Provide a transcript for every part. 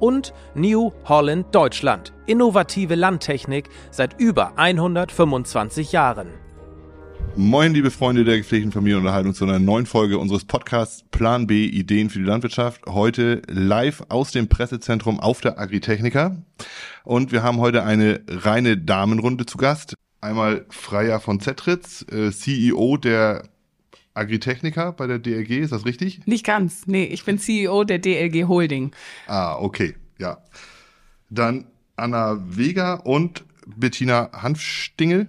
und New Holland Deutschland, innovative Landtechnik seit über 125 Jahren. Moin, liebe Freunde der gepflegten Familienunterhaltung zu einer neuen Folge unseres Podcasts Plan B Ideen für die Landwirtschaft. Heute live aus dem Pressezentrum auf der Agritechnica. Und wir haben heute eine reine Damenrunde zu Gast. Einmal Freya von Zetritz, äh, CEO der Agritechnica bei der DLG, ist das richtig? Nicht ganz. Nee, ich bin CEO der DLG Holding. Ah, okay, ja. Dann Anna Vega und Bettina Hanfstingel.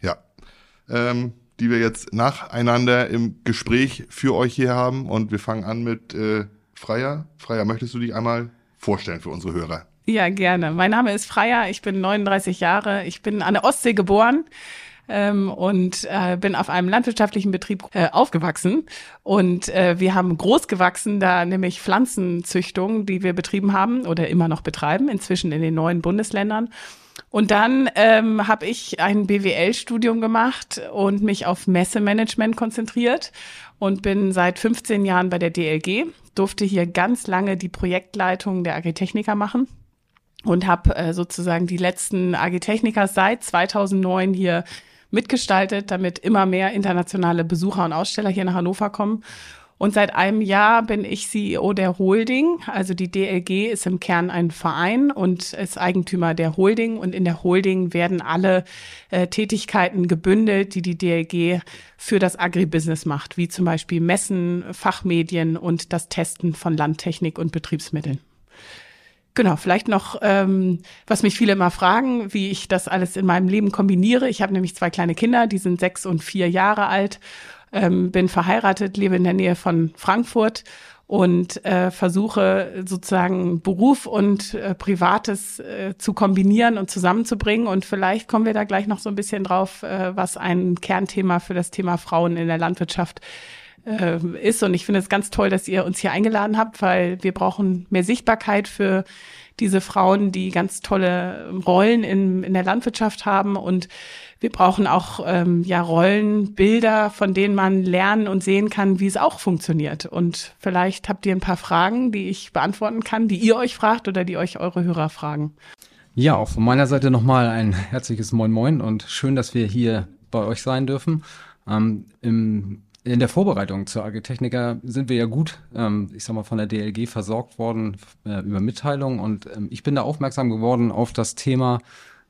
Ja. Ähm, die wir jetzt nacheinander im Gespräch für euch hier haben. Und wir fangen an mit äh, Freya. Freya, möchtest du dich einmal vorstellen für unsere Hörer? Ja, gerne. Mein Name ist Freya, ich bin 39 Jahre, ich bin an der Ostsee geboren ähm, und äh, bin auf einem landwirtschaftlichen Betrieb äh, aufgewachsen. Und äh, wir haben groß gewachsen, da nämlich Pflanzenzüchtung, die wir betrieben haben oder immer noch betreiben, inzwischen in den neuen Bundesländern. Und dann ähm, habe ich ein BWL-Studium gemacht und mich auf Messemanagement konzentriert und bin seit 15 Jahren bei der DLG, durfte hier ganz lange die Projektleitung der Agritechniker machen und habe äh, sozusagen die letzten Agritechniker seit 2009 hier mitgestaltet, damit immer mehr internationale Besucher und Aussteller hier nach Hannover kommen. Und seit einem Jahr bin ich CEO der Holding. Also die DLG ist im Kern ein Verein und ist Eigentümer der Holding. Und in der Holding werden alle äh, Tätigkeiten gebündelt, die die DLG für das Agribusiness macht, wie zum Beispiel Messen, Fachmedien und das Testen von Landtechnik und Betriebsmitteln. Genau, vielleicht noch, ähm, was mich viele immer fragen, wie ich das alles in meinem Leben kombiniere. Ich habe nämlich zwei kleine Kinder, die sind sechs und vier Jahre alt, ähm, bin verheiratet, lebe in der Nähe von Frankfurt und äh, versuche sozusagen Beruf und äh, Privates äh, zu kombinieren und zusammenzubringen. Und vielleicht kommen wir da gleich noch so ein bisschen drauf, äh, was ein Kernthema für das Thema Frauen in der Landwirtschaft äh, ist. Und ich finde es ganz toll, dass ihr uns hier eingeladen habt, weil wir brauchen mehr Sichtbarkeit für diese Frauen, die ganz tolle Rollen in, in der Landwirtschaft haben. Und wir brauchen auch ähm, ja Rollenbilder, von denen man lernen und sehen kann, wie es auch funktioniert. Und vielleicht habt ihr ein paar Fragen, die ich beantworten kann, die ihr euch fragt oder die euch eure Hörer fragen. Ja, auch von meiner Seite nochmal ein herzliches Moin Moin und schön, dass wir hier bei euch sein dürfen. Ähm, Im in der Vorbereitung zur Agritechniker sind wir ja gut, ähm, ich sag mal, von der DLG versorgt worden äh, über Mitteilungen und ähm, ich bin da aufmerksam geworden auf das Thema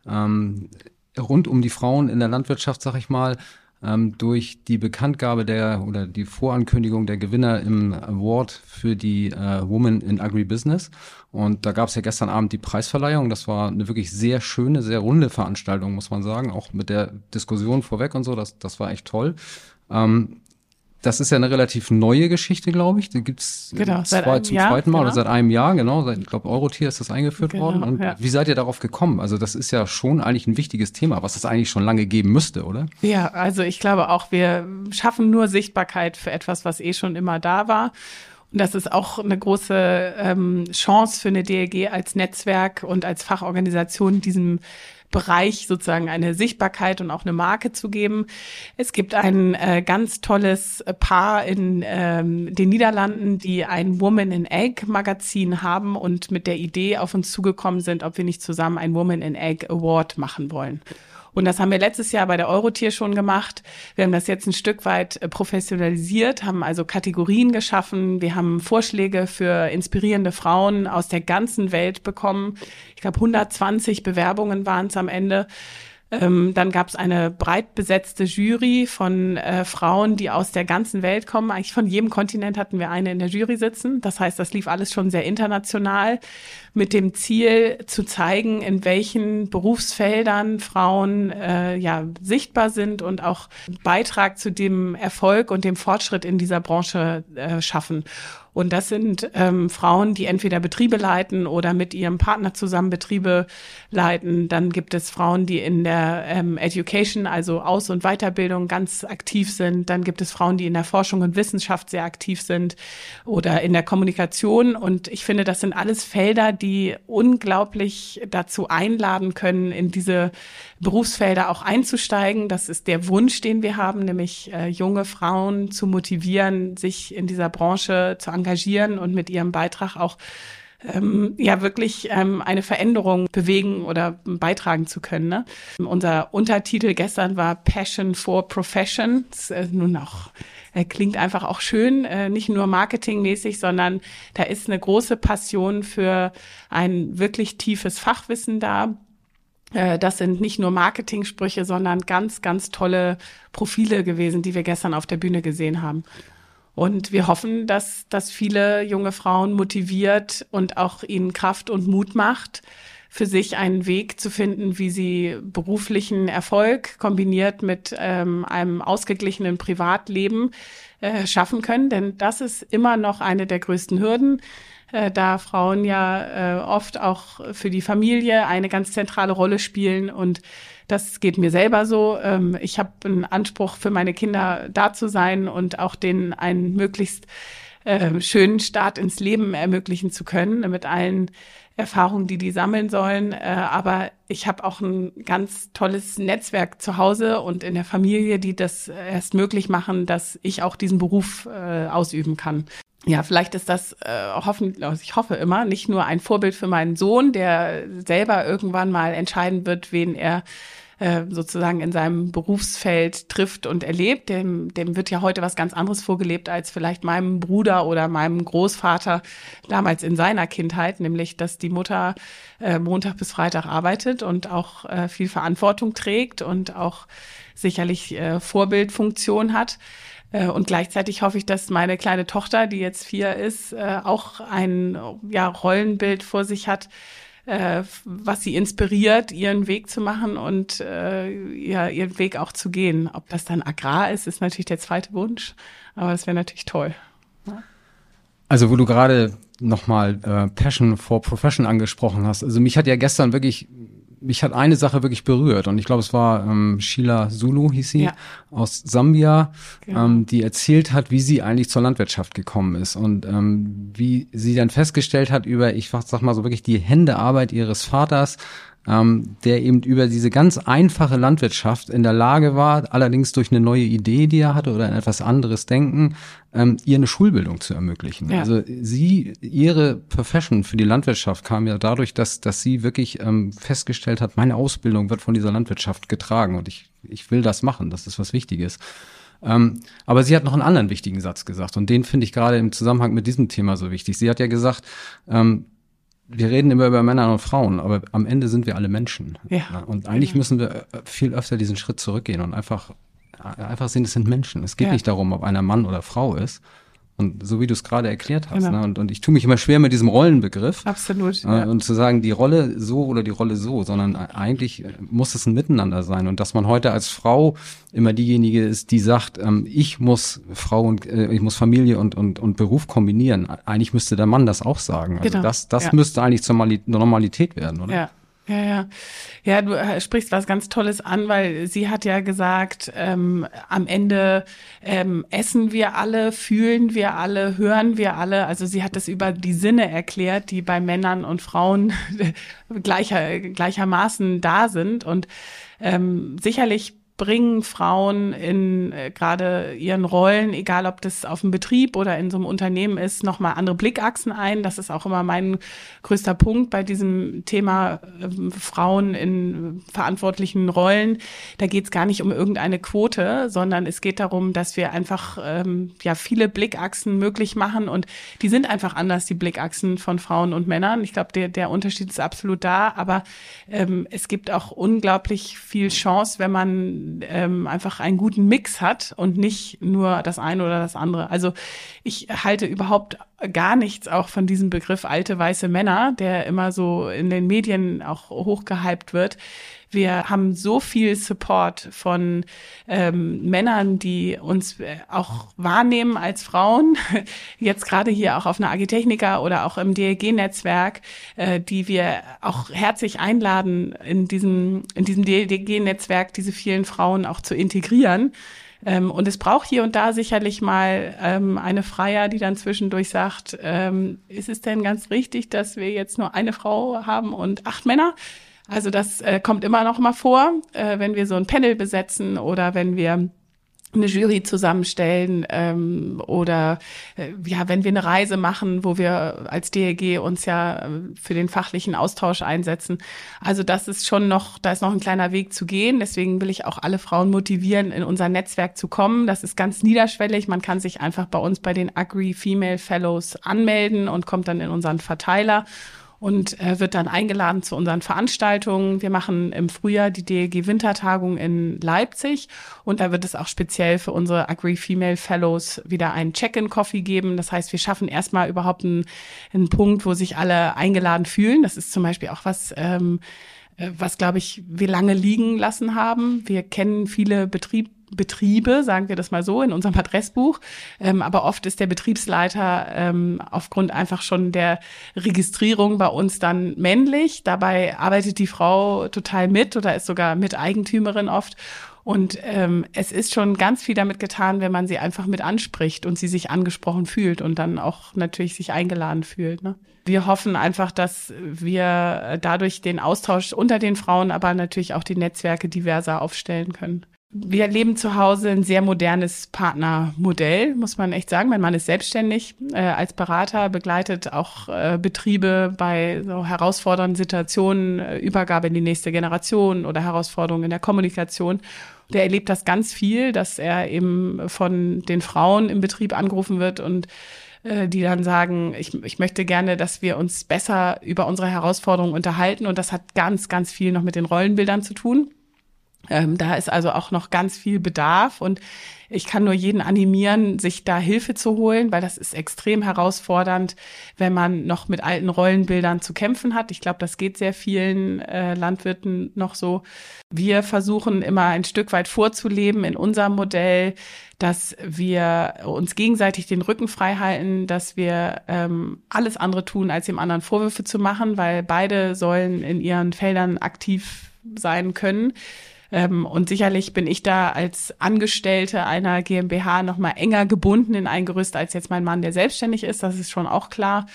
ähm, rund um die Frauen in der Landwirtschaft, sag ich mal, ähm, durch die Bekanntgabe der oder die Vorankündigung der Gewinner im Award für die äh, Woman in Agribusiness. Und da gab es ja gestern Abend die Preisverleihung. Das war eine wirklich sehr schöne, sehr runde Veranstaltung, muss man sagen. Auch mit der Diskussion vorweg und so. Das, das war echt toll. Ähm, das ist ja eine relativ neue Geschichte, glaube ich. Die gibt's genau, zwei, zum Jahr, zweiten Mal genau. oder seit einem Jahr, genau. Seit, ich glaube, Eurotier ist das eingeführt Genau, worden. Und ja. wie seid ihr darauf gekommen? Also das ist ja schon eigentlich ein wichtiges Thema, was es eigentlich schon lange geben müsste, oder? Ja, also ich glaube auch, wir schaffen nur Sichtbarkeit für etwas, was eh schon immer da war. Und das ist auch eine große ähm, Chance für eine DLG als Netzwerk und als Fachorganisation, diesem Bereich sozusagen eine Sichtbarkeit und auch eine Marke zu geben. Es gibt ein äh, ganz tolles Paar in ähm, den Niederlanden, die ein Woman in Egg Magazin haben und mit der Idee auf uns zugekommen sind, ob wir nicht zusammen ein Woman in Egg Award machen wollen. Und das haben wir letztes Jahr bei der Eurotier schon gemacht. Wir haben das jetzt ein Stück weit äh, professionalisiert, haben also Kategorien geschaffen. Wir haben Vorschläge für inspirierende Frauen aus der ganzen Welt bekommen. Ich glaube, 120 Bewerbungen waren es am Ende. Ähm, dann gab es eine breit besetzte Jury von äh, Frauen, die aus der ganzen Welt kommen. Eigentlich von jedem Kontinent hatten wir eine in der Jury sitzen. Das heißt, das lief alles schon sehr international mit dem Ziel zu zeigen, in welchen Berufsfeldern Frauen äh, ja sichtbar sind und auch Beitrag zu dem Erfolg und dem Fortschritt in dieser Branche äh, schaffen. Und das sind ähm, Frauen, die entweder Betriebe leiten oder mit ihrem Partner zusammen Betriebe leiten. Dann gibt es Frauen, die in der ähm, Education, also Aus- und Weiterbildung ganz aktiv sind. Dann gibt es Frauen, die in der Forschung und Wissenschaft sehr aktiv sind oder in der Kommunikation. Und ich finde, das sind alles Felder, die unglaublich dazu einladen können, in diese Berufsfelder auch einzusteigen. Das ist der Wunsch, den wir haben, nämlich äh, junge Frauen zu motivieren, sich in dieser Branche zu engagieren und mit ihrem Beitrag auch ähm, ja wirklich ähm, eine Veränderung bewegen oder beitragen zu können. Ne? Unser Untertitel gestern war Passion for Profession. Äh, nun auch äh, klingt einfach auch schön, äh, nicht nur marketingmäßig, sondern da ist eine große Passion für ein wirklich tiefes Fachwissen da das sind nicht nur Marketing-Sprüche, sondern ganz, ganz tolle Profile gewesen, die wir gestern auf der Bühne gesehen haben. Und wir hoffen, dass, dass viele junge Frauen motiviert und auch ihnen Kraft und Mut macht, für sich einen Weg zu finden, wie sie beruflichen Erfolg kombiniert mit ähm, einem ausgeglichenen Privatleben äh, schaffen können. Denn das ist immer noch eine der größten Hürden äh, da Frauen ja äh, oft auch für die Familie eine ganz zentrale Rolle spielen und das geht mir selber so. Ähm, ich habe einen Anspruch für meine Kinder da zu sein und auch denen einen möglichst äh, schönen Start ins Leben ermöglichen zu können mit allen Erfahrungen, die die sammeln sollen. Äh, aber ich habe auch ein ganz tolles Netzwerk zu Hause und in der Familie, die das erst möglich machen, dass ich auch diesen Beruf äh, ausüben kann ja, vielleicht ist das äh, hoffen, also ich hoffe immer, nicht nur ein Vorbild für meinen Sohn, der selber irgendwann mal entscheiden wird, wen er äh, sozusagen in seinem Berufsfeld trifft und erlebt. Dem, dem wird ja heute was ganz anderes vorgelebt als vielleicht meinem Bruder oder meinem Großvater damals in seiner Kindheit, nämlich dass die Mutter äh, Montag bis Freitag arbeitet und auch äh, viel Verantwortung trägt und auch sicherlich äh, Vorbildfunktion hat. Äh, und gleichzeitig hoffe ich, dass meine kleine Tochter, die jetzt vier ist, äh, auch ein ja, Rollenbild vor sich hat, äh, was sie inspiriert, ihren Weg zu machen und ja, ihren Weg auch zu gehen. Ob das dann Agrar ist, ist natürlich der zweite Wunsch, aber es wäre natürlich toll. Also wo du gerade nochmal äh, Passion for Profession angesprochen hast. Also mich hat ja gestern wirklich mich hat eine Sache wirklich berührt und ich glaube, es war ähm, Sheila Zulu, hieß sie, ja. aus Sambia, genau. ähm, die erzählt hat, wie sie eigentlich zur Landwirtschaft gekommen ist und ähm, wie sie dann festgestellt hat über, ich sag mal so wirklich die Händearbeit ihres Vaters, ähm, der eben über diese ganz einfache Landwirtschaft in der Lage war, allerdings durch eine neue Idee, die er hatte oder ein etwas anderes Denken, ähm, ihr eine Schulbildung zu ermöglichen. Ja. Also sie, ihre Profession für die Landwirtschaft kam ja dadurch, dass, dass sie wirklich ähm, festgestellt hat, meine Ausbildung wird von dieser Landwirtschaft getragen und ich, ich will das machen, das ist was Wichtiges. Ähm, aber sie hat noch einen anderen wichtigen Satz gesagt und den finde ich gerade im Zusammenhang mit diesem Thema so wichtig. Sie hat ja gesagt, ähm, wir reden immer über Männer und Frauen, aber am Ende sind wir alle Menschen. Ja. Und eigentlich müssen wir äh, viel öfter diesen Schritt zurückgehen und einfach, äh, einfach sehen, es sind Menschen. Es geht ja. nicht darum, ob einer Mann oder Frau ist, und so wie du es gerade erklärt hast. Genau. Ne? Und, und ich tue mich immer schwer mit diesem Rollenbegriff. Absolut. Äh, ja. Und zu sagen, die Rolle so oder die Rolle so, sondern eigentlich muss es ein Miteinander sein. Und dass man heute als Frau immer diejenige ist, die sagt, ähm, ich muss Frau und äh, ich muss Familie und, und, und Beruf kombinieren. Eigentlich müsste der Mann das auch sagen. Also genau. das, das ja. müsste eigentlich zur Normalität werden, oder? Ja. Ja, ja. Ja, du äh, sprichst was ganz Tolles an, weil sie hat ja gesagt, ähm, am Ende ähm, essen wir alle, fühlen wir alle, hören wir alle. Also sie hat das über die Sinne erklärt, die bei Männern und Frauen gleicher, gleichermaßen da sind. Und ähm, sicherlich bringen Frauen in äh, gerade ihren Rollen, egal ob das auf dem Betrieb oder in so einem Unternehmen ist, nochmal andere Blickachsen ein. Das ist auch immer mein größter Punkt bei diesem Thema äh, Frauen in verantwortlichen Rollen. Da geht es gar nicht um irgendeine Quote, sondern es geht darum, dass wir einfach ähm, ja viele Blickachsen möglich machen und die sind einfach anders, die Blickachsen von Frauen und Männern. Ich glaube, der, der Unterschied ist absolut da, aber ähm, es gibt auch unglaublich viel Chance, wenn man ähm, einfach einen guten Mix hat und nicht nur das eine oder das andere. Also ich halte überhaupt gar nichts auch von diesem Begriff alte weiße Männer, der immer so in den Medien auch hochgehypt wird. Wir haben so viel Support von ähm, Männern, die uns äh, auch wahrnehmen als Frauen. Jetzt gerade hier auch auf einer Agitechnica oder auch im DLG-Netzwerk, äh, die wir auch herzlich einladen, in diesem, in diesem DLG-Netzwerk diese vielen Frauen auch zu integrieren. Ähm, und es braucht hier und da sicherlich mal ähm, eine Freier, die dann zwischendurch sagt, ähm, ist es denn ganz richtig, dass wir jetzt nur eine Frau haben und acht Männer? Also das äh, kommt immer noch mal vor, äh, wenn wir so ein Panel besetzen oder wenn wir eine Jury zusammenstellen ähm, oder äh, ja, wenn wir eine Reise machen, wo wir als DLG uns ja äh, für den fachlichen Austausch einsetzen. Also das ist schon noch, da ist noch ein kleiner Weg zu gehen. Deswegen will ich auch alle Frauen motivieren, in unser Netzwerk zu kommen. Das ist ganz niederschwellig. Man kann sich einfach bei uns bei den Agri Female Fellows anmelden und kommt dann in unseren Verteiler und äh, wird dann eingeladen zu unseren Veranstaltungen. Wir machen im Frühjahr die DLG Wintertagung in Leipzig und da wird es auch speziell für unsere Agri Female Fellows wieder einen Check-in-Coffee geben. Das heißt, wir schaffen erstmal überhaupt einen, einen Punkt, wo sich alle eingeladen fühlen. Das ist zum Beispiel auch was, ähm, äh, was, glaube ich, wir lange liegen lassen haben. Wir kennen viele Betriebe, Betriebe, sagen wir das mal so, in unserem Adressbuch. Ähm, aber oft ist der Betriebsleiter ähm, aufgrund einfach schon der Registrierung bei uns dann männlich. Dabei arbeitet die Frau total mit oder ist sogar Miteigentümerin oft. Und ähm, es ist schon ganz viel damit getan, wenn man sie einfach mit anspricht und sie sich angesprochen fühlt und dann auch natürlich sich eingeladen fühlt. Ne? Wir hoffen einfach, dass wir dadurch den Austausch unter den Frauen, aber natürlich auch die Netzwerke diverser aufstellen können wir leben zu Hause ein sehr modernes Partnermodell, muss man echt sagen. Mein Mann ist selbstständig äh, als Berater, begleitet auch äh, Betriebe bei so herausfordernden Situationen, äh, Übergabe in die nächste Generation oder Herausforderungen in der Kommunikation. Der erlebt das ganz viel, dass er eben von den Frauen im Betrieb angerufen wird und äh, die dann sagen, ich, ich möchte gerne, dass wir uns besser über unsere Herausforderungen unterhalten. Und das hat ganz, ganz viel noch mit den Rollenbildern zu tun. Ähm, da ist also auch noch ganz viel Bedarf und ich kann nur jeden animieren, sich da Hilfe zu holen, weil das ist extrem herausfordernd, wenn man noch mit alten Rollenbildern zu kämpfen hat. Ich glaube, das geht sehr vielen äh, Landwirten noch so. Wir versuchen immer ein Stück weit vorzuleben in unserem Modell, dass wir uns gegenseitig den Rücken frei halten, dass wir ähm, alles andere tun, als dem anderen Vorwürfe zu machen, weil beide sollen in ihren Feldern aktiv sein können. Ähm, und sicherlich bin ich da als Angestellte einer GmbH noch mal enger gebunden in ein Gerüst als jetzt mein Mann, der selbstständig ist. Das ist schon auch klar.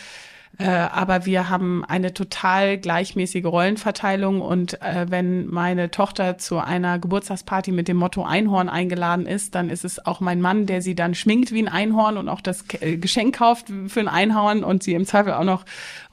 Äh, aber wir haben eine total gleichmäßige Rollenverteilung und äh, wenn meine Tochter zu einer Geburtstagsparty mit dem Motto Einhorn eingeladen ist, dann ist es auch mein Mann, der sie dann schminkt wie ein Einhorn und auch das äh, Geschenk kauft für ein Einhorn und sie im Zweifel auch noch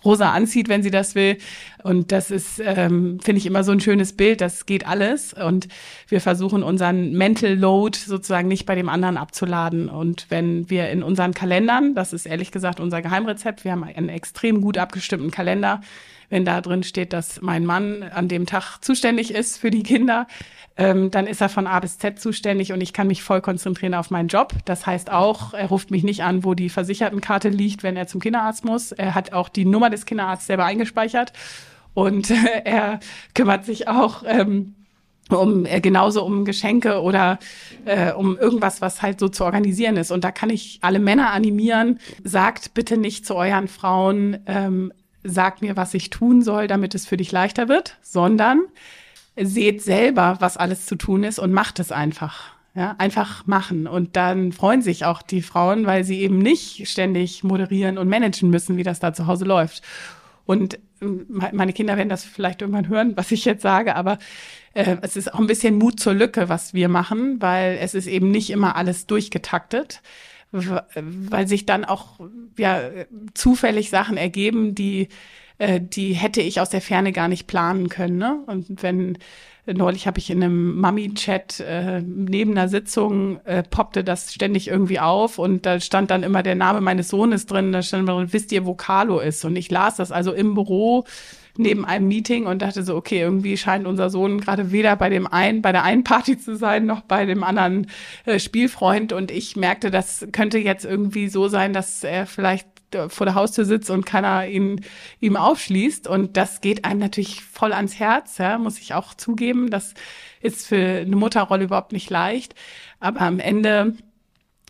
rosa anzieht, wenn sie das will. Und das ist, ähm, finde ich, immer so ein schönes Bild. Das geht alles. Und wir versuchen unseren Mental Load sozusagen nicht bei dem anderen abzuladen. Und wenn wir in unseren Kalendern, das ist ehrlich gesagt unser Geheimrezept, wir haben einen extrem gut abgestimmten Kalender, wenn da drin steht, dass mein Mann an dem Tag zuständig ist für die Kinder, ähm, dann ist er von A bis Z zuständig und ich kann mich voll konzentrieren auf meinen Job. Das heißt auch, er ruft mich nicht an, wo die Versichertenkarte liegt, wenn er zum Kinderarzt muss. Er hat auch die Nummer des Kinderarztes selber eingespeichert und äh, er kümmert sich auch ähm, um äh, genauso um Geschenke oder äh, um irgendwas, was halt so zu organisieren ist. Und da kann ich alle Männer animieren, sagt bitte nicht zu euren Frauen, ähm, sagt mir, was ich tun soll, damit es für dich leichter wird, sondern seht selber, was alles zu tun ist und macht es einfach. Ja, einfach machen. Und dann freuen sich auch die Frauen, weil sie eben nicht ständig moderieren und managen müssen, wie das da zu Hause läuft. Und ähm, meine Kinder werden das vielleicht irgendwann hören, was ich jetzt sage, aber äh, es ist auch ein bisschen Mut zur Lücke, was wir machen, weil es ist eben nicht immer alles durchgetaktet, weil sich dann auch ja zufällig Sachen ergeben, die äh, die hätte ich aus der Ferne gar nicht planen können. Ne? Und wenn neulich habe ich in einem Mami-Chat äh, neben einer Sitzung äh, poppte das ständig irgendwie auf und da stand dann immer der Name meines Sohnes drin, da stand drin, wisst ihr, wo Carlo ist? Und ich las das also im Büro neben einem Meeting und dachte so, okay, irgendwie scheint unser Sohn gerade weder bei dem einen, bei der einen Party zu sein, noch bei dem anderen äh, Spielfreund. Und ich merkte, das könnte jetzt irgendwie so sein, dass er vielleicht vor der Haustür sitzt und keiner ihn ihm aufschließt. Und das geht einem natürlich voll ans Herz, ja, muss ich auch zugeben. Das ist für eine Mutterrolle überhaupt nicht leicht. Aber am Ende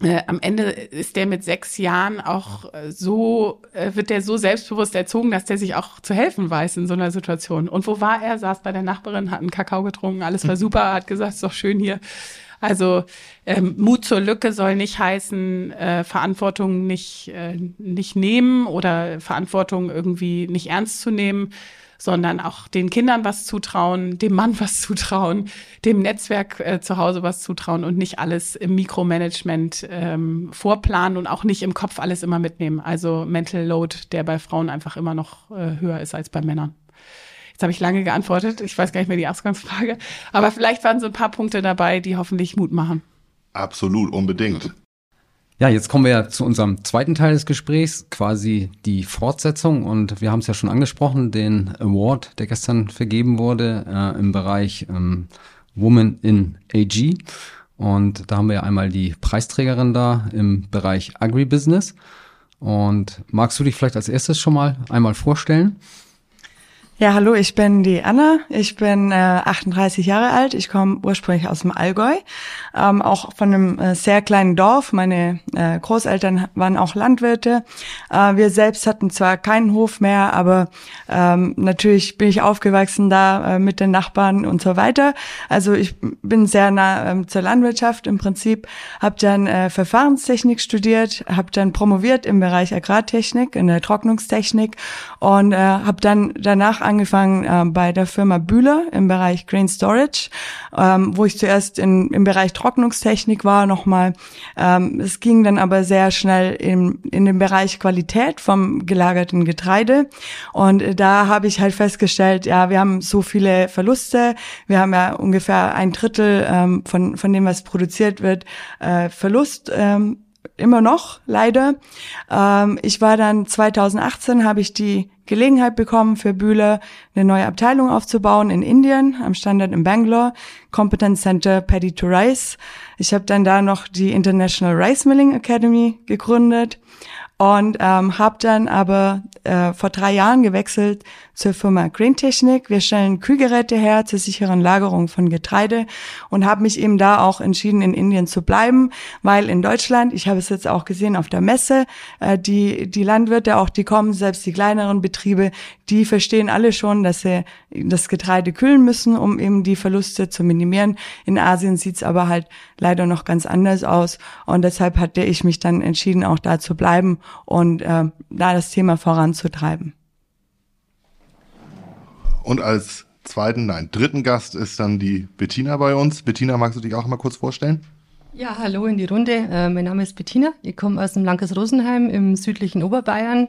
äh, am Ende ist der mit sechs Jahren auch äh, so, äh, wird der so selbstbewusst erzogen, dass der sich auch zu helfen weiß in so einer Situation. Und wo war er? Saß bei der Nachbarin, hat einen Kakao getrunken, alles war super, hat gesagt, ist doch schön hier. Also ähm, Mut zur Lücke soll nicht heißen, äh, Verantwortung nicht, äh, nicht nehmen oder Verantwortung irgendwie nicht ernst zu nehmen, sondern auch den Kindern was zutrauen, dem Mann was zutrauen, dem Netzwerk äh, zu Hause was zutrauen und nicht alles im Mikromanagement ähm, vorplanen und auch nicht im Kopf alles immer mitnehmen. Also Mental Load, der bei Frauen einfach immer noch äh, höher ist als bei Männern. Jetzt habe ich lange geantwortet. Ich weiß gar nicht mehr die Ausgangsfrage. Aber vielleicht waren so ein paar Punkte dabei, die hoffentlich Mut machen. Absolut, unbedingt. Ja, jetzt kommen wir ja zu unserem zweiten Teil des Gesprächs, quasi die Fortsetzung. Und wir haben es ja schon angesprochen, den Award, der gestern vergeben wurde äh, im Bereich ähm, Woman in AG. Und da haben wir ja einmal die Preisträgerin da im Bereich Agribusiness. Und magst du dich vielleicht als erstes schon mal einmal vorstellen? Ja, hallo, ich bin die Anna. Ich bin äh, 38 Jahre alt. Ich komme ursprünglich aus dem Allgäu, ähm, auch von einem äh, sehr kleinen Dorf. Meine äh, Großeltern waren auch Landwirte. Äh, wir selbst hatten zwar keinen Hof mehr, aber ähm, natürlich bin ich aufgewachsen da äh, mit den Nachbarn und so weiter. Also ich bin sehr nah ähm, zur Landwirtschaft im Prinzip. Habe dann äh, Verfahrenstechnik studiert, habe dann promoviert im Bereich Agrartechnik, in der Trocknungstechnik und äh, habe dann danach angefangen äh, bei der Firma Bühler im Bereich Grain Storage, ähm, wo ich zuerst in, im Bereich Trocknungstechnik war nochmal. Ähm, es ging dann aber sehr schnell in, in den Bereich Qualität vom gelagerten Getreide. Und äh, da habe ich halt festgestellt, ja, wir haben so viele Verluste. Wir haben ja ungefähr ein Drittel ähm, von, von dem, was produziert wird, äh, Verlust. Ähm, immer noch, leider. Ähm, ich war dann 2018, habe ich die Gelegenheit bekommen, für Bühler eine neue Abteilung aufzubauen in Indien, am Standort in Bangalore, Competence Center Paddy to Rice. Ich habe dann da noch die International Rice Milling Academy gegründet und ähm, habe dann aber äh, vor drei Jahren gewechselt zur Firma Green Technik. Wir stellen Kühlgeräte her zur sicheren Lagerung von Getreide und habe mich eben da auch entschieden, in Indien zu bleiben, weil in Deutschland, ich habe es jetzt auch gesehen auf der Messe, äh, die, die Landwirte, auch die kommen, selbst die kleineren Betriebe, die verstehen alle schon, dass sie das Getreide kühlen müssen, um eben die Verluste zu minimieren. In Asien sieht's aber halt leider noch ganz anders aus und deshalb hatte ich mich dann entschieden, auch da zu bleiben und äh, da das Thema voranzutreiben. Und als zweiten, nein, dritten Gast ist dann die Bettina bei uns. Bettina, magst du dich auch mal kurz vorstellen? Ja, hallo in die Runde. Äh, mein Name ist Bettina. Ich komme aus dem Landkreis Rosenheim im südlichen Oberbayern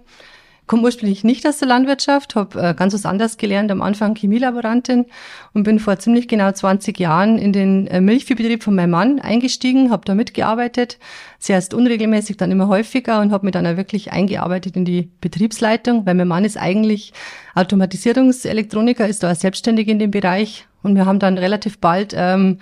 komme ursprünglich nicht aus der Landwirtschaft, habe äh, ganz was anderes gelernt, am Anfang Chemielaborantin und bin vor ziemlich genau 20 Jahren in den äh, Milchviehbetrieb von meinem Mann eingestiegen, habe da mitgearbeitet, zuerst unregelmäßig, dann immer häufiger und habe mich dann auch wirklich eingearbeitet in die Betriebsleitung, weil mein Mann ist eigentlich Automatisierungselektroniker, ist da auch selbstständig in dem Bereich und wir haben dann relativ bald ähm,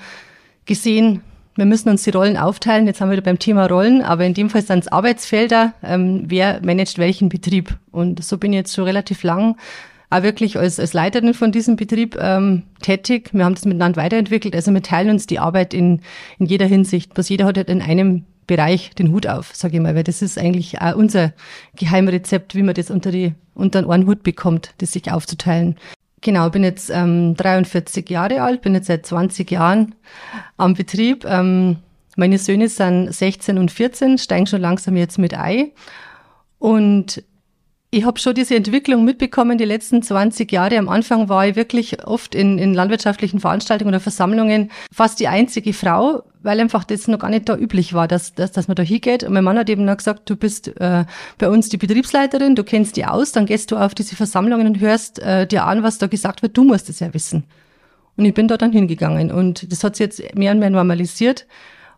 gesehen, wir müssen uns die Rollen aufteilen. Jetzt haben wir wieder beim Thema Rollen, aber in dem Fall sind es Arbeitsfelder. Ähm, wer managt welchen Betrieb? Und so bin ich jetzt schon relativ lang auch wirklich als, als Leiterin von diesem Betrieb ähm, tätig. Wir haben das miteinander weiterentwickelt. Also wir teilen uns die Arbeit in, in jeder Hinsicht. Was jeder hat halt in einem Bereich den Hut auf, sage ich mal, weil das ist eigentlich auch unser Geheimrezept, wie man das unter, die, unter einen Hut bekommt, das sich aufzuteilen. Genau, bin jetzt ähm, 43 Jahre alt, bin jetzt seit 20 Jahren am Betrieb. Ähm, meine Söhne sind 16 und 14, steigen schon langsam jetzt mit ein. Und ich habe schon diese Entwicklung mitbekommen die letzten 20 Jahre. Am Anfang war ich wirklich oft in, in landwirtschaftlichen Veranstaltungen oder Versammlungen fast die einzige Frau, weil einfach das noch gar nicht da üblich war, dass, dass, dass man da hingeht. Und mein Mann hat eben noch gesagt, du bist äh, bei uns die Betriebsleiterin, du kennst die aus, dann gehst du auf diese Versammlungen und hörst äh, dir an, was da gesagt wird, du musst es ja wissen. Und ich bin da dann hingegangen und das hat sich jetzt mehr und mehr normalisiert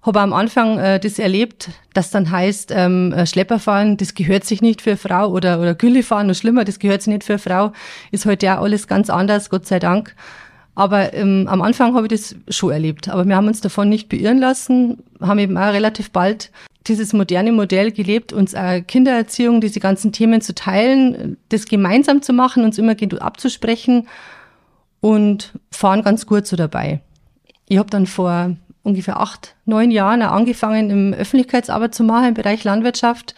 habe am Anfang äh, das erlebt, dass dann heißt, ähm, äh, Schlepper fahren, das gehört sich nicht für Frau oder, oder Gülle fahren, noch schlimmer, das gehört sich nicht für Frau. Ist heute ja alles ganz anders, Gott sei Dank. Aber ähm, am Anfang habe ich das schon erlebt. Aber wir haben uns davon nicht beirren lassen, haben eben auch relativ bald dieses moderne Modell gelebt, uns äh, Kindererziehung, diese ganzen Themen zu teilen, das gemeinsam zu machen, uns immer abzusprechen und fahren ganz gut so dabei. Ich habe dann vor ungefähr acht, neun Jahren angefangen, im Öffentlichkeitsarbeit zu machen im Bereich Landwirtschaft.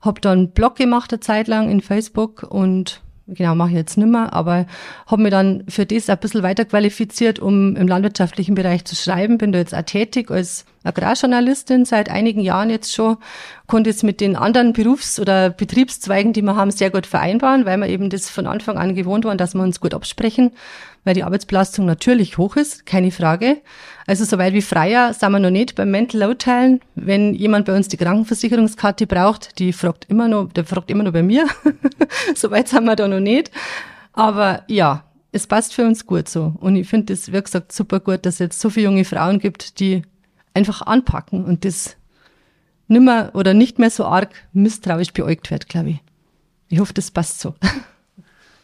Habe dann einen Blog gemacht eine Zeit lang in Facebook und genau mache ich jetzt nimmer, aber habe mich dann für das ein bisschen weiter qualifiziert, um im landwirtschaftlichen Bereich zu schreiben. Bin da jetzt auch tätig als Agrarjournalistin seit einigen Jahren jetzt schon, konnte jetzt mit den anderen Berufs- oder Betriebszweigen, die wir haben, sehr gut vereinbaren, weil wir eben das von Anfang an gewohnt waren, dass wir uns gut absprechen, weil die Arbeitsbelastung natürlich hoch ist, keine Frage. Also soweit wie Freier sind wir noch nicht beim Mental Load teilen. Wenn jemand bei uns die Krankenversicherungskarte braucht, die fragt immer noch, der fragt immer noch bei mir. soweit sind wir da noch nicht. Aber ja, es passt für uns gut so. Und ich finde es, wie gesagt, super gut, dass es jetzt so viele junge Frauen gibt, die einfach anpacken und das nimmer oder nicht mehr so arg misstrauisch beäugt wird, glaube ich. Ich hoffe, das passt so.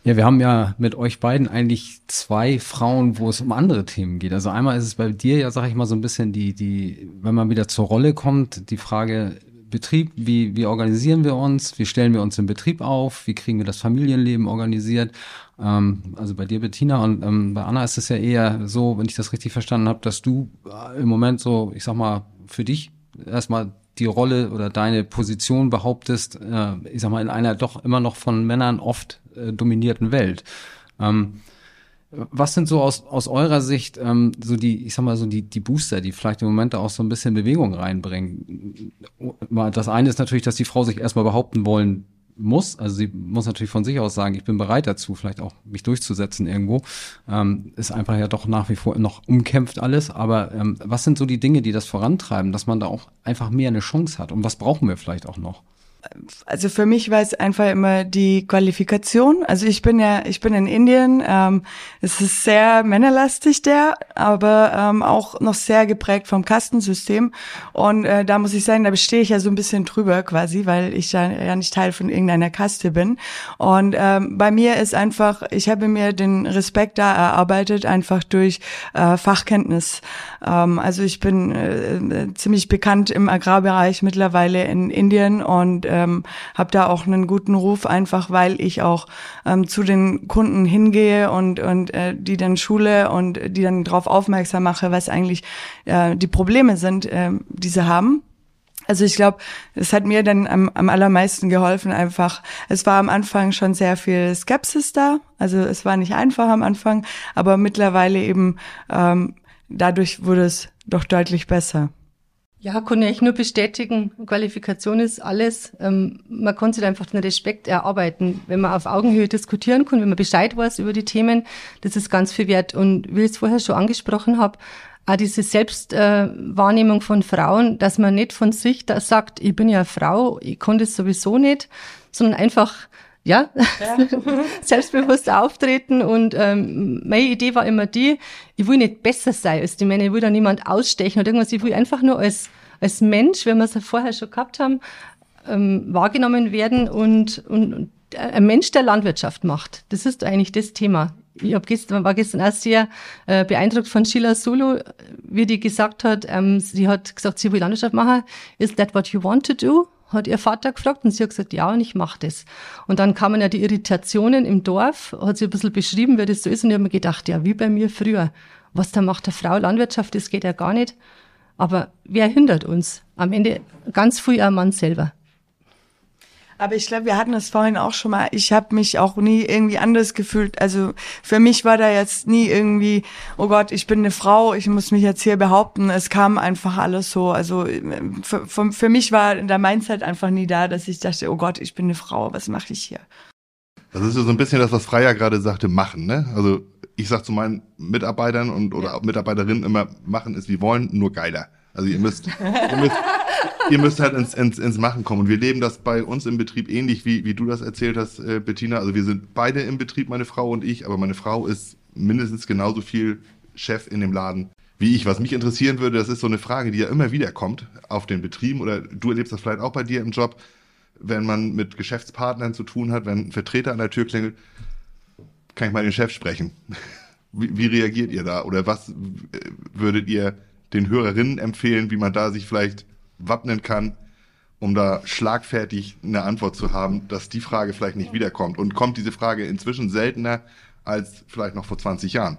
Ja, wir haben ja mit euch beiden eigentlich zwei Frauen, wo es um andere Themen geht. Also einmal ist es bei dir ja, sag ich mal, so ein bisschen die, die, wenn man wieder zur Rolle kommt, die Frage Betrieb, wie, wie organisieren wir uns, wie stellen wir uns im Betrieb auf, wie kriegen wir das Familienleben organisiert. Ähm, also bei dir, Bettina, und ähm, bei Anna ist es ja eher so, wenn ich das richtig verstanden habe, dass du äh, im Moment so, ich sag mal, für dich erstmal die Rolle oder deine Position behauptest, äh, ich sag mal, in einer doch immer noch von Männern oft äh, dominierten Welt. Ähm, was sind so aus, aus eurer Sicht ähm, so die, ich sag mal so die, die Booster, die vielleicht im Moment auch so ein bisschen Bewegung reinbringen? Das eine ist natürlich, dass die Frau sich erstmal behaupten wollen muss. Also sie muss natürlich von sich aus sagen, ich bin bereit dazu, vielleicht auch mich durchzusetzen irgendwo. Ähm, ist einfach ja doch nach wie vor noch umkämpft alles. Aber ähm, was sind so die Dinge, die das vorantreiben, dass man da auch einfach mehr eine Chance hat? Und was brauchen wir vielleicht auch noch? Also für mich war es einfach immer die Qualifikation. Also ich bin ja, ich bin in Indien. Ähm, es ist sehr männerlastig der, aber ähm, auch noch sehr geprägt vom Kastensystem. Und äh, da muss ich sagen, da bestehe ich ja so ein bisschen drüber quasi, weil ich ja, ja nicht Teil von irgendeiner Kaste bin. Und ähm, bei mir ist einfach, ich habe mir den Respekt da erarbeitet einfach durch äh, Fachkenntnis. Ähm, also ich bin äh, ziemlich bekannt im Agrarbereich mittlerweile in Indien und ähm, habe da auch einen guten Ruf, einfach weil ich auch ähm, zu den Kunden hingehe und, und äh, die dann schule und die dann darauf aufmerksam mache, was eigentlich äh, die Probleme sind, äh, die sie haben. Also ich glaube, es hat mir dann am, am allermeisten geholfen einfach. Es war am Anfang schon sehr viel Skepsis da. Also es war nicht einfach am Anfang, aber mittlerweile eben ähm, dadurch wurde es doch deutlich besser. Ja, kann ich nur bestätigen. Qualifikation ist alles. Ähm, man kann sich einfach den Respekt erarbeiten. Wenn man auf Augenhöhe diskutieren kann, wenn man Bescheid weiß über die Themen, das ist ganz viel wert. Und wie ich es vorher schon angesprochen habe, auch diese Selbstwahrnehmung äh, von Frauen, dass man nicht von sich da sagt, ich bin ja Frau, ich kann das sowieso nicht, sondern einfach ja, ja. selbstbewusst auftreten. Und ähm, meine Idee war immer die, ich will nicht besser sein als die Männer, ich will da niemand ausstechen oder irgendwas, ich will einfach nur als, als Mensch, wenn wir es ja vorher schon gehabt haben, ähm, wahrgenommen werden und, und, und ein Mensch, der Landwirtschaft macht. Das ist eigentlich das Thema. Ich hab gestern, war gestern auch sehr äh, beeindruckt von Sheila Sulu, wie die gesagt hat, ähm, sie hat gesagt, sie will Landwirtschaft machen. Is that what you want to do? Hat ihr Vater gefragt und sie hat gesagt, ja, und ich mache das. Und dann kamen ja die Irritationen im Dorf, hat sie ein bisschen beschrieben, wie das so ist und ich habe mir gedacht, ja, wie bei mir früher. Was da macht der Frau Landwirtschaft, das geht ja gar nicht. Aber wer hindert uns? Am Ende ganz früh ein Mann selber. Aber ich glaube, wir hatten das vorhin auch schon mal. Ich habe mich auch nie irgendwie anders gefühlt. Also für mich war da jetzt nie irgendwie, oh Gott, ich bin eine Frau, ich muss mich jetzt hier behaupten. Es kam einfach alles so. Also für, für, für mich war der Mindset einfach nie da, dass ich dachte, oh Gott, ich bin eine Frau, was mache ich hier? Das ist so ein bisschen das, was Freier gerade sagte, machen. Ne? Also ich sag zu meinen Mitarbeitern und oder ja. Mitarbeiterinnen immer, machen ist wie wollen, nur geiler. Also ihr müsst, ihr müsst ihr müsst halt ins, ins, ins Machen kommen. Und wir leben das bei uns im Betrieb ähnlich, wie, wie du das erzählt hast, äh, Bettina. Also wir sind beide im Betrieb, meine Frau und ich, aber meine Frau ist mindestens genauso viel Chef in dem Laden wie ich. Was mich interessieren würde, das ist so eine Frage, die ja immer wieder kommt auf den Betrieben oder du erlebst das vielleicht auch bei dir im Job, wenn man mit Geschäftspartnern zu tun hat, wenn ein Vertreter an der Tür klingelt, kann ich mal den Chef sprechen. Wie, wie reagiert ihr da? Oder was äh, würdet ihr den Hörerinnen empfehlen, wie man da sich vielleicht wappnen kann, um da schlagfertig eine Antwort zu haben, dass die Frage vielleicht nicht wiederkommt? Und kommt diese Frage inzwischen seltener als vielleicht noch vor 20 Jahren?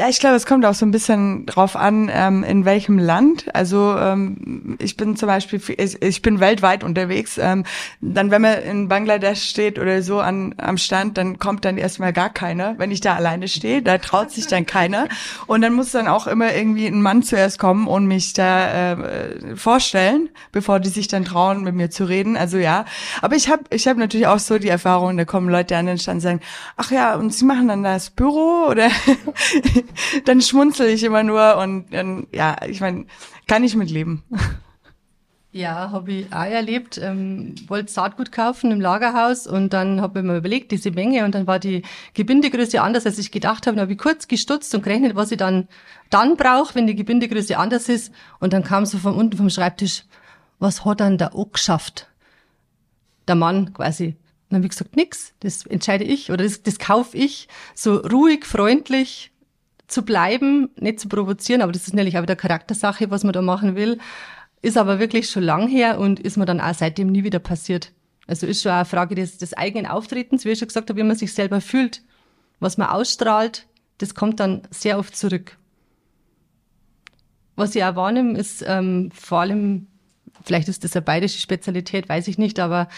Ja, ich glaube, es kommt auch so ein bisschen drauf an, ähm, in welchem Land. Also ähm, ich bin zum Beispiel, ich, ich bin weltweit unterwegs. Ähm, dann, wenn man in Bangladesch steht oder so an, am Stand, dann kommt dann erstmal gar keiner. Wenn ich da alleine stehe, da traut sich dann keiner. Und dann muss dann auch immer irgendwie ein Mann zuerst kommen und mich da äh, vorstellen, bevor die sich dann trauen, mit mir zu reden. Also ja, aber ich habe ich hab natürlich auch so die Erfahrung, da kommen Leute an den Stand und sagen, ach ja, und sie machen dann das Büro oder dann schmunzel ich immer nur und dann, ja, ich meine, kann ich mitleben. Ja, habe ich auch erlebt. Ähm, wollte Saatgut kaufen im Lagerhaus und dann habe ich mir überlegt, diese Menge und dann war die Gebindegröße anders, als ich gedacht habe. Dann habe ich kurz gestutzt und gerechnet, was ich dann dann brauche, wenn die Gebindegröße anders ist. Und dann kam so von unten vom Schreibtisch, was hat dann der auch geschafft? Der Mann quasi. dann habe ich gesagt, nix, das entscheide ich oder das, das kaufe ich. So ruhig, freundlich, zu bleiben, nicht zu provozieren, aber das ist natürlich auch wieder Charaktersache, was man da machen will. Ist aber wirklich schon lang her und ist mir dann auch seitdem nie wieder passiert. Also ist schon eine Frage des, des eigenen Auftretens, wie ich schon gesagt habe, wie man sich selber fühlt, was man ausstrahlt, das kommt dann sehr oft zurück. Was ich auch wahrnehme, ist ähm, vor allem, vielleicht ist das eine bayerische Spezialität, weiß ich nicht, aber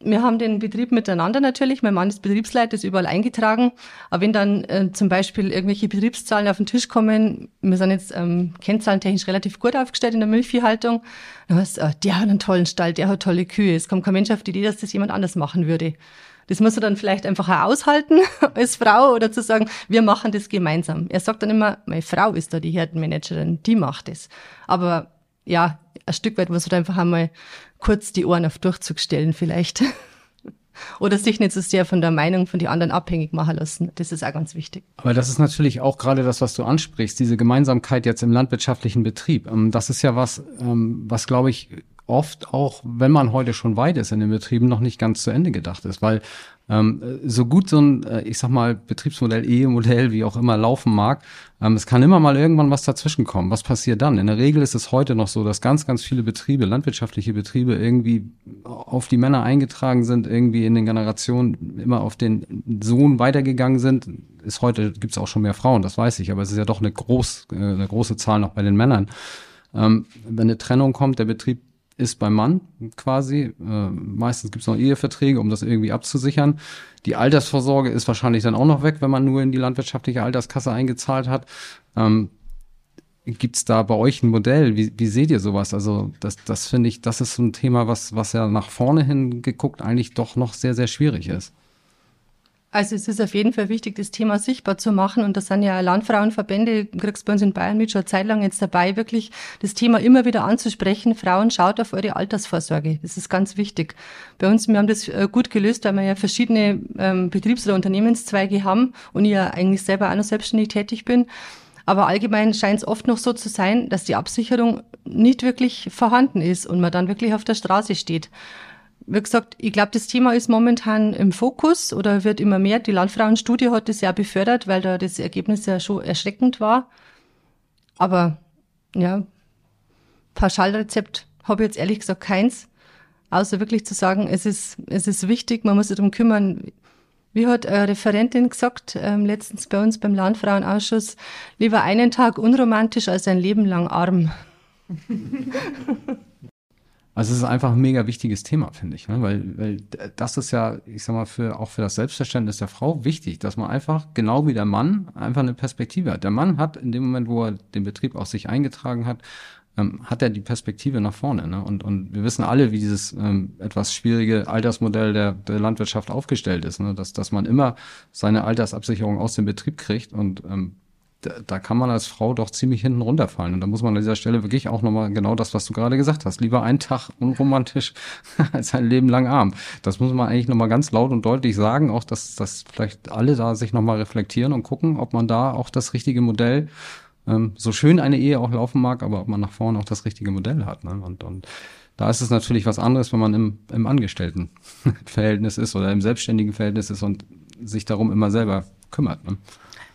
wir haben den Betrieb miteinander natürlich. Mein Mann ist Betriebsleiter, ist überall eingetragen. Aber wenn dann äh, zum Beispiel irgendwelche Betriebszahlen auf den Tisch kommen, wir sind jetzt ähm, kennzahlentechnisch relativ gut aufgestellt in der Milchviehhaltung, dann heißt äh, der hat einen tollen Stall, der hat tolle Kühe. Es kommt kein Mensch auf die Idee, dass das jemand anders machen würde. Das muss er dann vielleicht einfach auch aushalten als Frau oder zu sagen, wir machen das gemeinsam. Er sagt dann immer, meine Frau ist da die Herdenmanagerin, die macht es. Aber ja, ein Stück weit muss man einfach einmal kurz die Ohren auf Durchzug stellen vielleicht. Oder sich nicht so sehr von der Meinung von den anderen abhängig machen lassen. Das ist auch ganz wichtig. Aber das ist natürlich auch gerade das, was du ansprichst, diese Gemeinsamkeit jetzt im landwirtschaftlichen Betrieb. Ähm, das ist ja was, ähm, was glaube ich oft auch, wenn man heute schon weit ist in den Betrieben, noch nicht ganz zu Ende gedacht ist, weil ähm, so gut so ein, äh, ich sag mal, Betriebsmodell, Ehemodell, wie auch immer laufen mag, ähm, es kann immer mal irgendwann was dazwischen kommen. Was passiert dann? In der Regel ist es heute noch so, dass ganz, ganz viele Betriebe, landwirtschaftliche Betriebe irgendwie auf die Männer eingetragen sind, irgendwie in den Generationen immer auf den Sohn weitergegangen sind. Ist heute, gibt's auch schon mehr Frauen, das weiß ich, aber es ist ja doch eine, groß, äh, eine große Zahl noch bei den Männern. Ähm, wenn eine Trennung kommt, der Betrieb ist beim Mann quasi. Äh, meistens gibt es noch Eheverträge, um das irgendwie abzusichern. Die Altersvorsorge ist wahrscheinlich dann auch noch weg, wenn man nur in die landwirtschaftliche Alterskasse eingezahlt hat. Ähm, Gibt es da bei euch ein Modell? Wie, wie seht ihr sowas? Also das, das finde ich, das ist so ein Thema, was, was ja nach vorne hin geguckt eigentlich doch noch sehr, sehr schwierig ist. Also es ist auf jeden Fall wichtig, das Thema sichtbar zu machen. Und das sind ja Landfrauenverbände, kriegst bei uns in Bayern mit schon eine Zeit lang jetzt dabei, wirklich das Thema immer wieder anzusprechen. Frauen, schaut auf eure Altersvorsorge. Das ist ganz wichtig. Bei uns, wir haben das äh, gut gelöst, weil wir ja verschiedene ähm, Betriebs- oder Unternehmenszweige haben und ich ja eigentlich selber auch noch selbstständig tätig bin. Aber allgemein scheint es oft noch so zu sein, dass die Absicherung nicht wirklich vorhanden ist und man dann wirklich auf der Straße steht wie gesagt, ich glaube, das Thema ist momentan im Fokus oder wird immer mehr. Die Landfrauenstudie hat das ja befördert, weil da das Ergebnis ja schon erschreckend war. Aber ja, Pauschalrezept habe ich jetzt ehrlich gesagt keins, außer wirklich zu sagen, es ist, es ist wichtig, man muss sich darum kümmern. Wie hat eine Referentin gesagt, ähm, letztens bei uns beim Landfrauenausschuss, lieber einen Tag unromantisch als ein Leben lang arm. Also es ist einfach ein mega wichtiges Thema, finde ich, ne? weil, weil das ist ja, ich sag mal, für, auch für das Selbstverständnis der Frau wichtig, dass man einfach, genau wie der Mann, einfach eine Perspektive hat. Der Mann hat in dem Moment, wo er den Betrieb auch sich eingetragen hat, ähm, hat er die Perspektive nach vorne. Ne? Und, und wir wissen alle, wie dieses ähm, etwas schwierige Altersmodell der, der Landwirtschaft aufgestellt ist, ne? dass, dass man immer seine Altersabsicherung aus dem Betrieb kriegt und ähm, da, da kann man als Frau doch ziemlich hinten runterfallen. Und da muss man an dieser Stelle wirklich auch nochmal genau das, was du gerade gesagt hast. Lieber einen Tag unromantisch als ein Leben lang arm. Das muss man eigentlich nochmal ganz laut und deutlich sagen, auch dass, dass vielleicht alle da sich nochmal reflektieren und gucken, ob man da auch das richtige Modell, ähm, so schön eine Ehe auch laufen mag, aber ob man nach vorne auch das richtige Modell hat. Ne? Und, und da ist es natürlich was anderes, wenn man im, im Angestelltenverhältnis ist oder im selbstständigen Verhältnis ist und sich darum immer selber kümmert. Ne?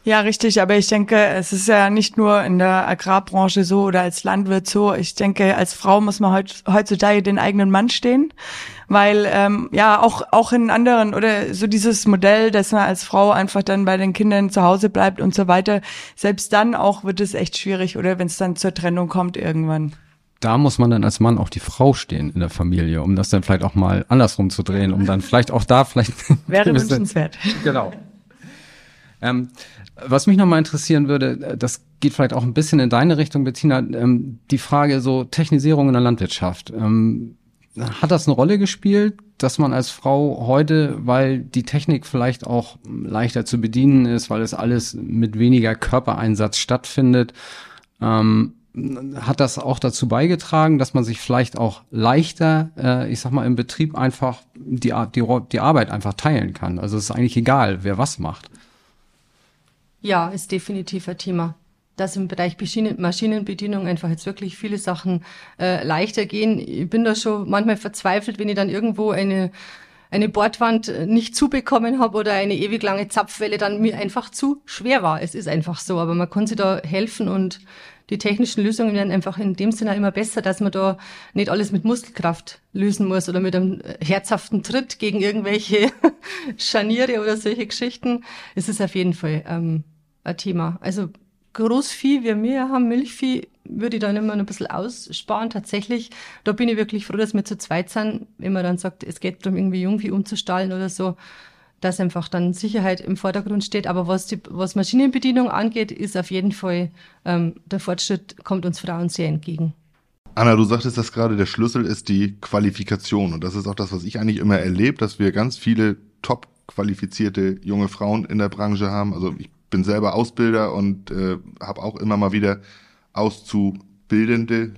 Ja, richtig. Aber ich denke, es ist ja nicht nur in der Agrarbranche so oder als Landwirt so. Ich denke, als Frau muss man heutzutage den eigenen Mann stehen, weil ähm, ja auch auch in anderen oder so dieses Modell, dass man als Frau einfach dann bei den Kindern zu Hause bleibt und so weiter. Selbst dann auch wird es echt schwierig oder wenn es dann zur Trennung kommt irgendwann da muss man dann als Mann auch die Frau stehen in der Familie, um das dann vielleicht auch mal andersrum zu drehen, um dann vielleicht auch da vielleicht wäre wünschenswert. Genau. Ähm, was mich nochmal interessieren würde, das geht vielleicht auch ein bisschen in deine Richtung, Bettina, ähm, die Frage so Technisierung in der Landwirtschaft. Ähm, hat das eine Rolle gespielt, dass man als Frau heute, weil die Technik vielleicht auch leichter zu bedienen ist, weil es alles mit weniger Körpereinsatz stattfindet, ähm, hat das auch dazu beigetragen, dass man sich vielleicht auch leichter, äh, ich sag mal, im Betrieb einfach die, die, die Arbeit einfach teilen kann. Also es ist eigentlich egal, wer was macht. Ja, ist definitiv ein Thema. Dass im Bereich Maschinenbedienung einfach jetzt wirklich viele Sachen äh, leichter gehen. Ich bin da schon manchmal verzweifelt, wenn ich dann irgendwo eine eine Bordwand nicht zubekommen habe oder eine ewig lange Zapfwelle dann mir einfach zu schwer war. Es ist einfach so, aber man kann sich da helfen und die technischen Lösungen werden einfach in dem Sinne immer besser, dass man da nicht alles mit Muskelkraft lösen muss oder mit einem herzhaften Tritt gegen irgendwelche Scharniere oder solche Geschichten. Es ist auf jeden Fall ähm, ein Thema. Also Großvieh, wir haben Milchvieh, würde ich dann immer ein bisschen aussparen. Tatsächlich, da bin ich wirklich froh, dass wir zu zweit sind, wenn man dann sagt, es geht darum, irgendwie Jungvieh umzustallen oder so dass einfach dann Sicherheit im Vordergrund steht. Aber was die was Maschinenbedienung angeht, ist auf jeden Fall ähm, der Fortschritt kommt uns Frauen sehr entgegen. Anna, du sagtest, dass gerade der Schlüssel ist die Qualifikation. Und das ist auch das, was ich eigentlich immer erlebe, dass wir ganz viele top qualifizierte junge Frauen in der Branche haben. Also ich bin selber Ausbilder und äh, habe auch immer mal wieder Auszubildende,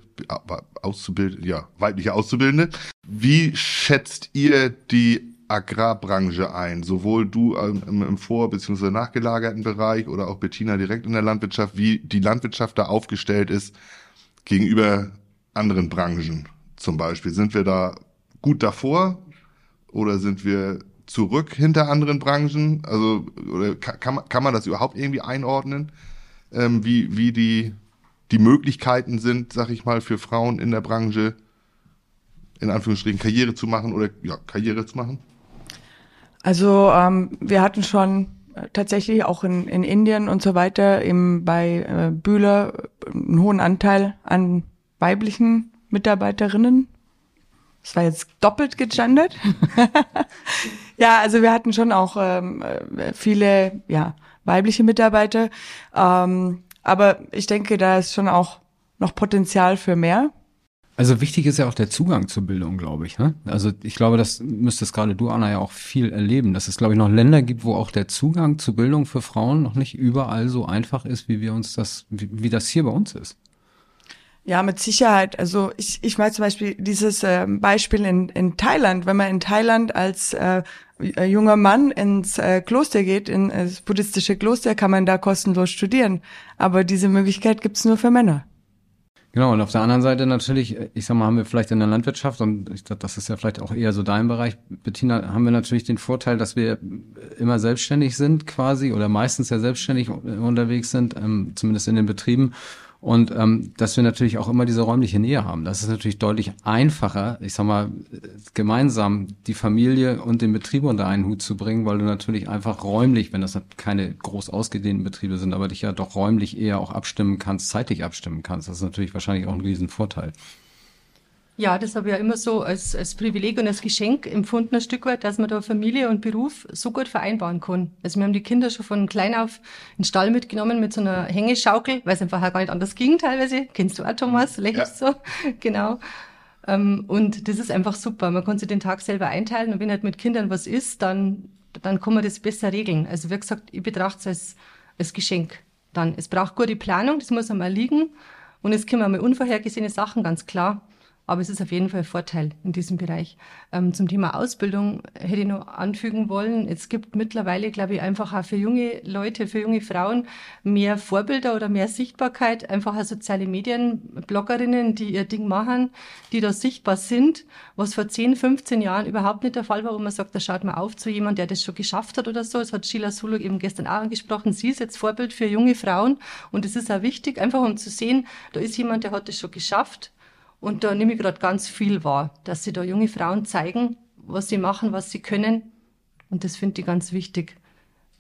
Auszubildende, ja, weibliche Auszubildende. Wie schätzt ihr die Agrarbranche ein? Sowohl du im, im vor- bzw. nachgelagerten Bereich oder auch Bettina direkt in der Landwirtschaft, wie die Landwirtschaft da aufgestellt ist gegenüber anderen Branchen zum Beispiel. Sind wir da gut davor oder sind wir zurück hinter anderen Branchen? Also oder kann, man, kann man das überhaupt irgendwie einordnen, ähm, wie, wie die, die Möglichkeiten sind, sag ich mal, für Frauen in der Branche in Anführungsstrichen Karriere zu machen oder ja, Karriere zu machen? Also ähm, wir hatten schon äh, tatsächlich auch in, in Indien und so weiter eben bei äh, Bühler einen hohen Anteil an weiblichen Mitarbeiterinnen. Das war jetzt doppelt gegendert. ja, also wir hatten schon auch ähm, äh, viele ja, weibliche Mitarbeiter. Ähm, aber ich denke, da ist schon auch noch Potenzial für mehr. Also wichtig ist ja auch der Zugang zur Bildung, glaube ich. Ne? Also ich glaube, das müsstest gerade du, Anna, ja auch viel erleben, dass es, glaube ich, noch Länder gibt, wo auch der Zugang zur Bildung für Frauen noch nicht überall so einfach ist, wie wir uns das, wie, wie das hier bei uns ist. Ja, mit Sicherheit. Also ich, ich meine zum Beispiel dieses äh, Beispiel in, in Thailand, wenn man in Thailand als äh, junger Mann ins äh, Kloster geht, in äh, buddhistische Kloster, kann man da kostenlos studieren. Aber diese Möglichkeit gibt's nur für Männer. Genau, und auf der anderen Seite natürlich, ich sag mal, haben wir vielleicht in der Landwirtschaft, und ich glaube, das ist ja vielleicht auch eher so dein Bereich, Bettina, haben wir natürlich den Vorteil, dass wir immer selbstständig sind quasi oder meistens ja selbstständig unterwegs sind, ähm, zumindest in den Betrieben und ähm, dass wir natürlich auch immer diese räumliche Nähe haben. Das ist natürlich deutlich einfacher, ich sag mal, gemeinsam die Familie und den Betrieb unter einen Hut zu bringen, weil du natürlich einfach räumlich, wenn das keine groß ausgedehnten Betriebe sind, aber dich ja doch räumlich eher auch abstimmen kannst, zeitlich abstimmen kannst. Das ist natürlich wahrscheinlich auch ein Riesenvorteil. Ja, das habe ich ja immer so als, als Privileg und als Geschenk empfunden, ein Stück weit, dass man da Familie und Beruf so gut vereinbaren kann. Also wir haben die Kinder schon von klein auf in den Stall mitgenommen mit so einer Hängeschaukel, weil es einfach gar nicht anders ging teilweise. Kennst du auch, Thomas? Lächelst ja. so? Genau. Ähm, und das ist einfach super. Man kann sich den Tag selber einteilen und wenn halt mit Kindern was ist, dann, dann kann man das besser regeln. Also wie gesagt, ich betrachte es als, als Geschenk. Dann, es braucht gute Planung, das muss einmal liegen und es kommen einmal unvorhergesehene Sachen, ganz klar. Aber es ist auf jeden Fall ein Vorteil in diesem Bereich. Ähm, zum Thema Ausbildung hätte ich noch anfügen wollen. Es gibt mittlerweile, glaube ich, einfach auch für junge Leute, für junge Frauen mehr Vorbilder oder mehr Sichtbarkeit. Einfach auch soziale Medien, Bloggerinnen, die ihr Ding machen, die da sichtbar sind, was vor 10, 15 Jahren überhaupt nicht der Fall war, wo man sagt, da schaut man auf zu jemandem, der das schon geschafft hat oder so. Das hat Sheila Sulu eben gestern auch angesprochen. Sie ist jetzt Vorbild für junge Frauen und es ist auch wichtig, einfach um zu sehen, da ist jemand, der hat das schon geschafft und da nehme ich gerade ganz viel wahr, dass sie da junge Frauen zeigen, was sie machen, was sie können. Und das finde ich ganz wichtig.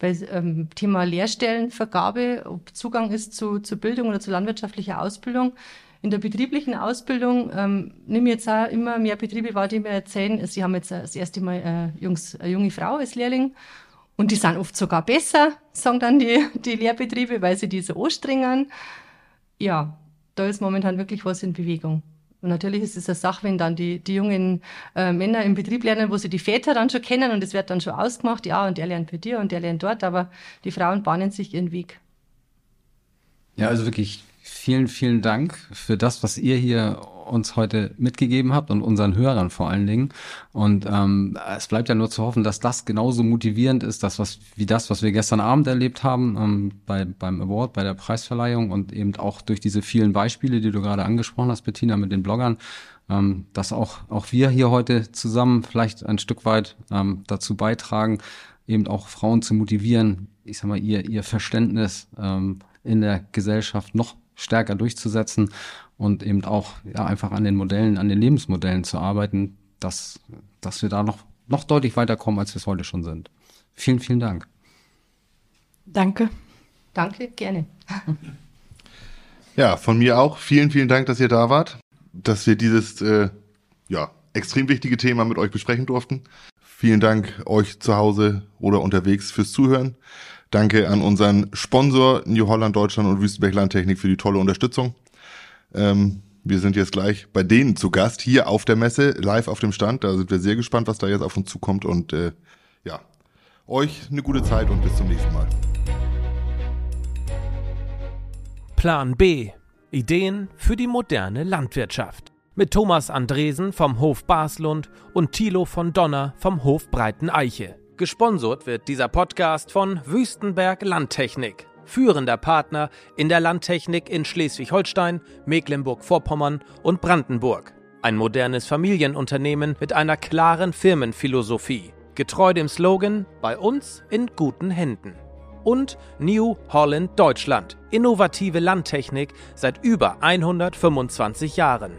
Weil ähm, Thema Lehrstellenvergabe, ob Zugang ist zu, zu Bildung oder zu landwirtschaftlicher Ausbildung. In der betrieblichen Ausbildung ähm, nehme ich jetzt auch immer mehr Betriebe wahr, die mir erzählen, sie haben jetzt das erste Mal äh, Jungs, eine junge Frau als Lehrling und die sind oft sogar besser, sagen dann die, die Lehrbetriebe, weil sie diese anstrengen. Ja, da ist momentan wirklich was in Bewegung. Und natürlich ist es eine Sache, wenn dann die, die jungen äh, Männer im Betrieb lernen, wo sie die Väter dann schon kennen und es wird dann schon ausgemacht, ja, und der lernt bei dir und der lernt dort, aber die Frauen bahnen sich ihren Weg. Ja, also wirklich vielen, vielen Dank für das, was ihr hier uns heute mitgegeben habt und unseren Hörern vor allen Dingen. Und ähm, es bleibt ja nur zu hoffen, dass das genauso motivierend ist, das, was, wie das, was wir gestern Abend erlebt haben ähm, bei, beim Award, bei der Preisverleihung und eben auch durch diese vielen Beispiele, die du gerade angesprochen hast, Bettina, mit den Bloggern, ähm, dass auch, auch wir hier heute zusammen vielleicht ein Stück weit ähm, dazu beitragen, eben auch Frauen zu motivieren, ich sag mal, ihr, ihr Verständnis ähm, in der Gesellschaft noch stärker durchzusetzen und eben auch ja, einfach an den Modellen, an den Lebensmodellen zu arbeiten, dass, dass wir da noch, noch deutlich weiterkommen, als wir es heute schon sind. Vielen, vielen Dank. Danke. Danke, gerne. Ja, von mir auch. Vielen, vielen Dank, dass ihr da wart, dass wir dieses äh, ja, extrem wichtige Thema mit euch besprechen durften. Vielen Dank euch zu Hause oder unterwegs fürs Zuhören. Danke an unseren Sponsor New Holland Deutschland und Wüstenberg Landtechnik für die tolle Unterstützung. Ähm, wir sind jetzt gleich bei denen zu Gast, hier auf der Messe, live auf dem Stand. Da sind wir sehr gespannt, was da jetzt auf uns zukommt. Und äh, ja, euch eine gute Zeit und bis zum nächsten Mal. Plan B. Ideen für die moderne Landwirtschaft. Mit Thomas Andresen vom Hof Baslund und Thilo von Donner vom Hof Breiten Eiche. Gesponsert wird dieser Podcast von Wüstenberg Landtechnik, führender Partner in der Landtechnik in Schleswig-Holstein, Mecklenburg-Vorpommern und Brandenburg. Ein modernes Familienunternehmen mit einer klaren Firmenphilosophie, getreu dem Slogan Bei uns in guten Händen. Und New Holland Deutschland, innovative Landtechnik seit über 125 Jahren.